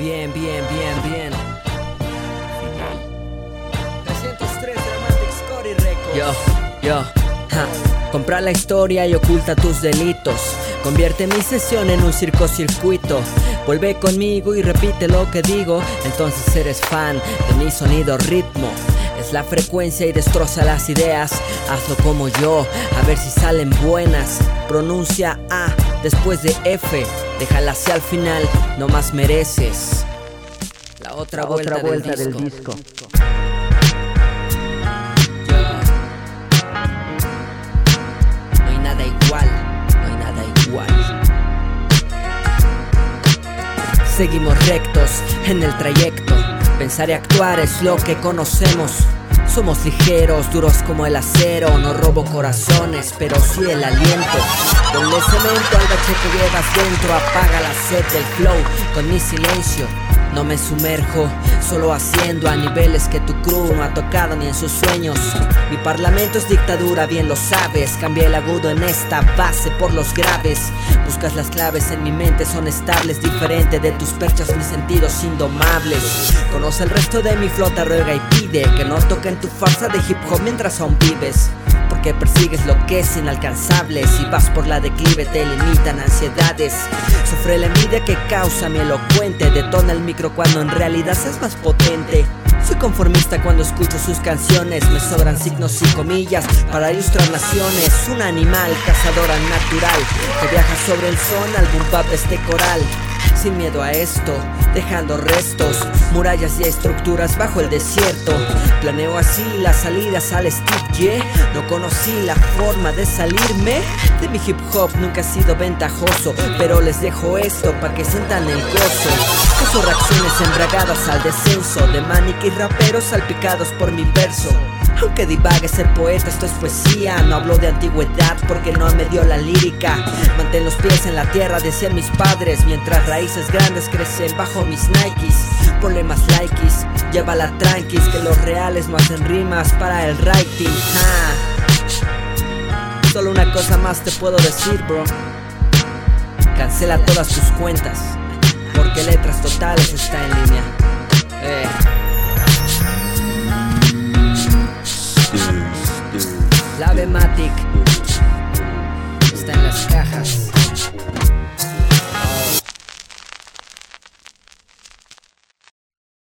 Bien, bien, bien, bien. 303 Dramatic Scotty Records. Yo, yo, ja. Compra la historia y oculta tus delitos. Convierte mi sesión en un circocircuito. Vuelve conmigo y repite lo que digo. Entonces eres fan de mi sonido ritmo. Es la frecuencia y destroza las ideas. Hazlo como yo, a ver si salen buenas. Pronuncia A después de F. Déjala hacia al final, no más mereces. La otra La vuelta, otra vuelta del del disco. disco. No hay nada igual, no hay nada igual. Seguimos rectos en el trayecto. Pensar y actuar es lo que conocemos. Somos ligeros, duros como el acero. No robo corazones, pero sí el aliento. Ponle cemento al bache que llevas dentro. Apaga la sed del flow con mi silencio. No me sumerjo, solo haciendo a niveles que tu crew no ha tocado ni en sus sueños. Mi parlamento es dictadura, bien lo sabes. Cambié el agudo en esta base por los graves. Buscas las claves en mi mente, son estables. Diferente de tus perchas, mis sentidos indomables. Conoce el resto de mi flota, ruega y pide que no toquen tu farsa de hip hop mientras aún vives. Porque persigues lo que es inalcanzable. Si vas por la declive, te limitan ansiedades. Sufre la envidia que causa mi elocuente. Detona el micro cuando en realidad es más potente. Soy conformista cuando escucho sus canciones. Me sobran signos y comillas para ilustrar naciones. Un animal cazadora natural que viaja sobre el son al boom bap de este coral. Sin miedo a esto, dejando restos, murallas y estructuras bajo el desierto. Planeo así las salidas al Steve yeah. No conocí la forma de salirme de mi hip hop, nunca he sido ventajoso. Pero les dejo esto para que sientan el gozo. Uso reacciones embragadas al descenso de manic y raperos salpicados por mi verso. Aunque divague ser poeta, esto es poesía. No hablo de antigüedad porque no me dio la lírica. Mantén los pies en la tierra, decían mis padres. Mientras raíces grandes crecen bajo mis Nikes. Ponle más likes, llévala tranquis. Que los reales no hacen rimas para el writing. Ah. Solo una cosa más te puedo decir, bro. Cancela todas tus cuentas. Porque letras totales está en línea. La Bematic está en las cajas.